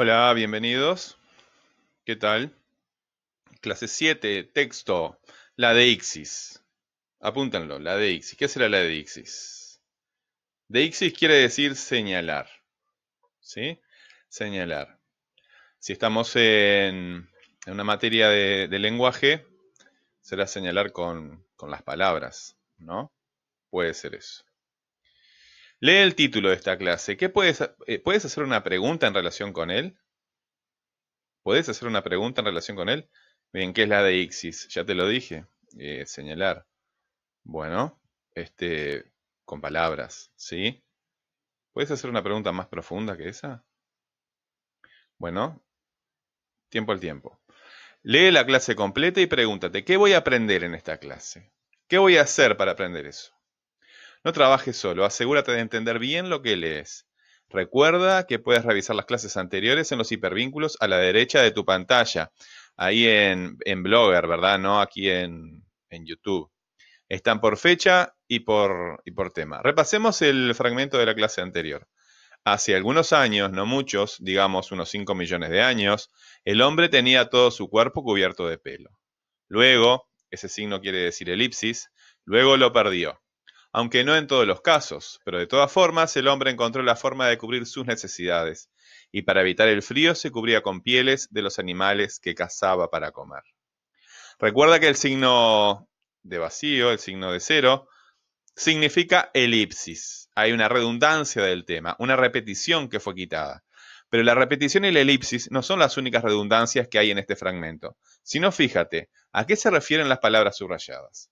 Hola, bienvenidos. ¿Qué tal? Clase 7, texto, la deixis. Apúntenlo, la deixis. ¿Qué será la deixis? Deixis quiere decir señalar. ¿Sí? Señalar. Si estamos en, una materia de, lenguaje, será señalar con, con las palabras, ¿no? Puede ser eso. Lee el título de esta clase. ¿Qué puedes, eh, ¿Puedes hacer una pregunta en relación con él? ¿Puedes hacer una pregunta en relación con él? Bien, ¿qué es la de Ixis? Ya te lo dije. Eh, señalar. Bueno, este, con palabras, ¿sí? ¿Puedes hacer una pregunta más profunda que esa? Bueno, tiempo al tiempo. Lee la clase completa y pregúntate, ¿qué voy a aprender en esta clase? ¿Qué voy a hacer para aprender eso? No trabajes solo, asegúrate de entender bien lo que lees. Recuerda que puedes revisar las clases anteriores en los hipervínculos a la derecha de tu pantalla, ahí en, Blogger, ¿verdad? No aquí en, en YouTube. Están por fecha y por, y por tema. Repasemos el fragmento de la clase anterior. Hace algunos años, no muchos, digamos unos 5 millones de años, el hombre tenía todo su cuerpo cubierto de pelo. Luego, ese signo quiere decir elipsis, luego lo perdió aunque no en todos los casos, pero de todas formas el hombre encontró la forma de cubrir sus necesidades, y para evitar el frío se cubría con pieles de los animales que cazaba para comer. Recuerda que el signo de vacío, el signo de cero, significa elipsis. Hay una redundancia del tema, una repetición que fue quitada. Pero la repetición y la elipsis no son las únicas redundancias que hay en este fragmento, sino fíjate, ¿a qué se refieren las palabras subrayadas?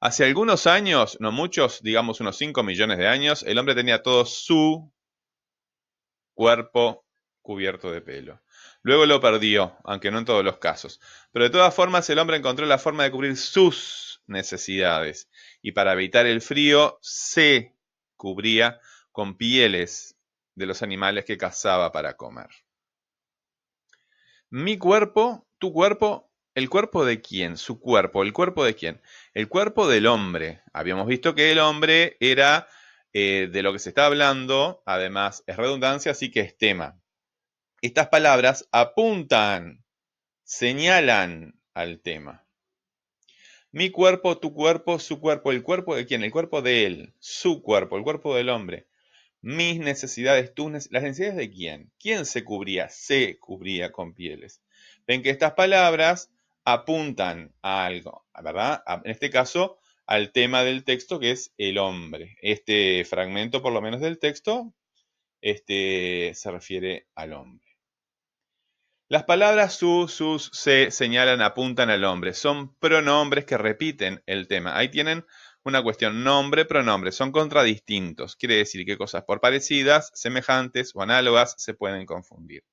Hace algunos años, no muchos, digamos unos 5 millones de años, el hombre tenía todo su cuerpo cubierto de pelo. Luego lo perdió, aunque no en todos los casos. Pero de todas formas, el hombre encontró la forma de cubrir sus necesidades. Y para evitar el frío, se cubría con pieles de los animales que cazaba para comer. Mi cuerpo, tu cuerpo, ¿El cuerpo de quién? Su cuerpo. ¿El cuerpo de quién? El cuerpo del hombre. Habíamos visto que el hombre era eh, de lo que se está hablando, además es redundancia, así que es tema. Estas palabras apuntan, señalan al tema. Mi cuerpo, tu cuerpo, su cuerpo. ¿El cuerpo de quién? El cuerpo de él, su cuerpo, el cuerpo del hombre. Mis necesidades, tus necesidades. ¿Las necesidades de quién? ¿Quién se cubría? Se cubría con pieles. Ven que estas palabras apuntan a algo, ¿verdad? En este caso, al tema del texto que es el hombre. Este fragmento, por lo menos del texto, este, se refiere al hombre. Las palabras su, sus, se señalan, apuntan al hombre. Son pronombres que repiten el tema. Ahí tienen una cuestión, nombre, pronombre. Son contradistintos. Quiere decir que cosas por parecidas, semejantes o análogas se pueden confundir.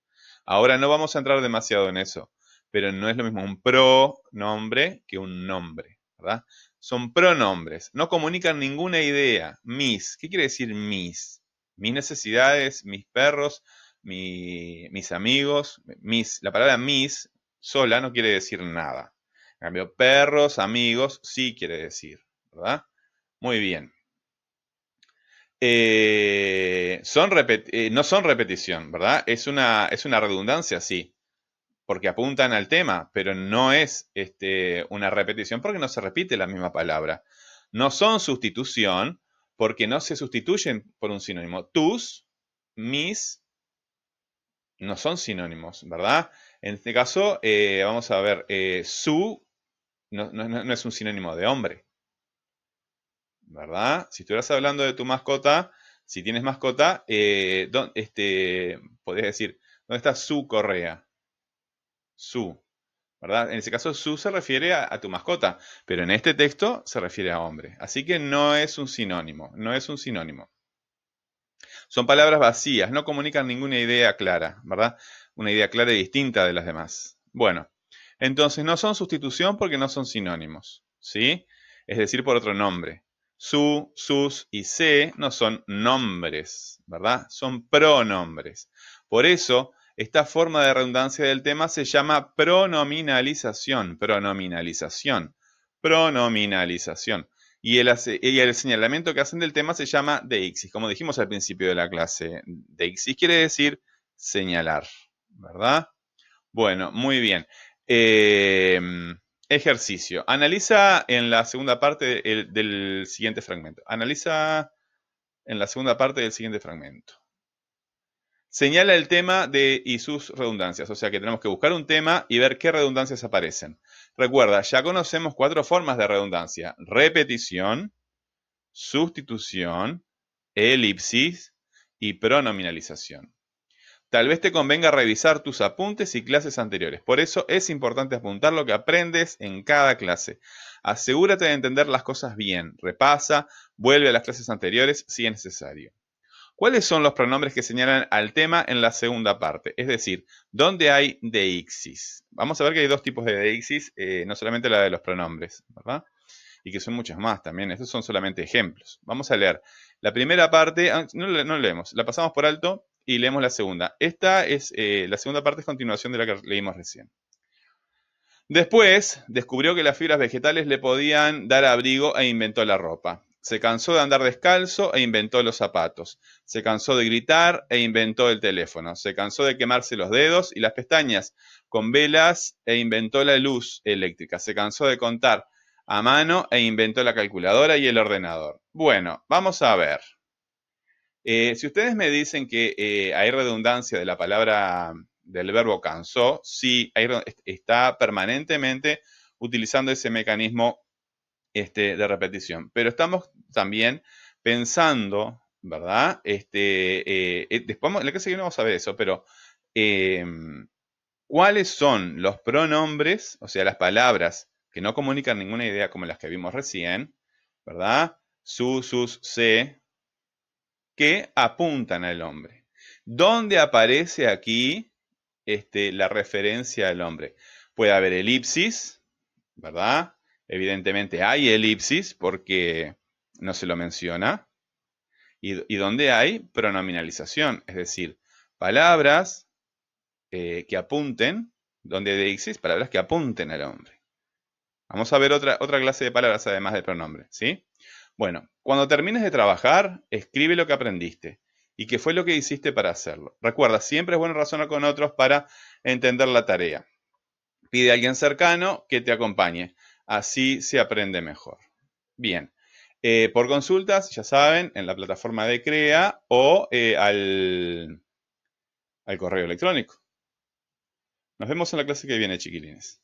Ahora no vamos a entrar demasiado en eso pero no es lo mismo un pronombre que un nombre, ¿verdad? Son pronombres, no comunican ninguna idea. Mis, ¿qué quiere decir mis? Mis necesidades, mis perros, mis amigos, mis, la palabra mis sola no quiere decir nada. En cambio, perros, amigos, sí quiere decir, ¿verdad? Muy bien. Eh, son eh, no son repetición, ¿verdad? Es una, es una redundancia, sí porque apuntan al tema, pero no es este, una repetición porque no se repite la misma palabra. No son sustitución porque no se sustituyen por un sinónimo. Tus, mis, no son sinónimos, ¿verdad? En este caso, eh, vamos a ver, eh, su no, es un sinónimo de hombre, ¿verdad? Si estuvieras hablando de tu mascota, si tienes mascota, eh, este, podrías decir, ¿dónde está su correa? Su. ¿verdad? En ese caso, su se refiere a, tu mascota, pero en este texto se refiere a hombre. Así que no es un sinónimo, no es un sinónimo. Son palabras vacías, no comunican ninguna idea clara, ¿verdad? Una idea clara y distinta de las demás. Bueno, entonces no son sustitución porque no son sinónimos, ¿sí? Es decir, por otro nombre. Su, sus y se no son nombres, ¿verdad? Son pronombres. Por eso, esta forma de redundancia del tema se llama pronominalización, pronominalización, pronominalización. Y el, señalamiento que hacen del tema se llama deixis, como dijimos al principio de la clase. Deixis quiere decir señalar, ¿verdad? Bueno, muy bien. Eh, ejercicio. Analiza en la segunda parte del siguiente fragmento. Analiza en la segunda parte del siguiente fragmento. Señala el tema de y sus redundancias, o sea que tenemos que buscar un tema y ver qué redundancias aparecen. Recuerda, ya conocemos cuatro formas de redundancia. Repetición, sustitución, elipsis y pronominalización. Tal vez te convenga revisar tus apuntes y clases anteriores. Por eso es importante apuntar lo que aprendes en cada clase. Asegúrate de entender las cosas bien. Repasa, vuelve a las clases anteriores si es necesario. ¿Cuáles son los pronombres que señalan al tema en la segunda parte? Es decir, ¿dónde hay deixis? Vamos a ver que hay dos tipos de deixis, eh, no solamente la de los pronombres, ¿verdad? Y que son muchas más también. Estos son solamente ejemplos. Vamos a leer la primera parte, ah, no, leemos, la pasamos por alto y leemos la segunda. Esta es, eh, la segunda parte es continuación de la que leímos recién. Después descubrió que las fibras vegetales le podían dar abrigo e inventó la ropa. Se cansó de andar descalzo e inventó los zapatos. Se cansó de gritar e inventó el teléfono. Se cansó de quemarse los dedos y las pestañas con velas e inventó la luz eléctrica. Se cansó de contar a mano e inventó la calculadora y el ordenador. Bueno, vamos a ver. Eh, si ustedes me dicen que eh, hay redundancia de la palabra del verbo cansó, sí, está permanentemente utilizando ese mecanismo este, de repetición. Pero estamos también pensando, ¿verdad? Este, eh, después, en la que no vamos a ver eso, pero em, ¿cuáles son los pronombres, o sea, las palabras que no comunican ninguna idea como las que vimos recién, ¿verdad? Su, sus, se, que apuntan al hombre. ¿Dónde aparece aquí este, la referencia al hombre? Puede haber elipsis, ¿verdad? Evidentemente hay elipsis porque no se lo menciona. Y, dónde hay pronominalización, es decir, palabras eh, que apunten, donde de elipsis, palabras que apunten al hombre. Vamos a ver otra, otra clase de palabras además del pronombre, ¿sí? Bueno, cuando termines de trabajar, escribe lo que aprendiste y qué fue lo que hiciste para hacerlo. Recuerda, siempre es bueno razonar con otros para entender la tarea. Pide a alguien cercano que te acompañe. Así se aprende mejor. Bien. Eh, por consultas, ya saben, en la plataforma de CREA o eh, al, al correo electrónico. Nos vemos en la clase que viene, chiquilines.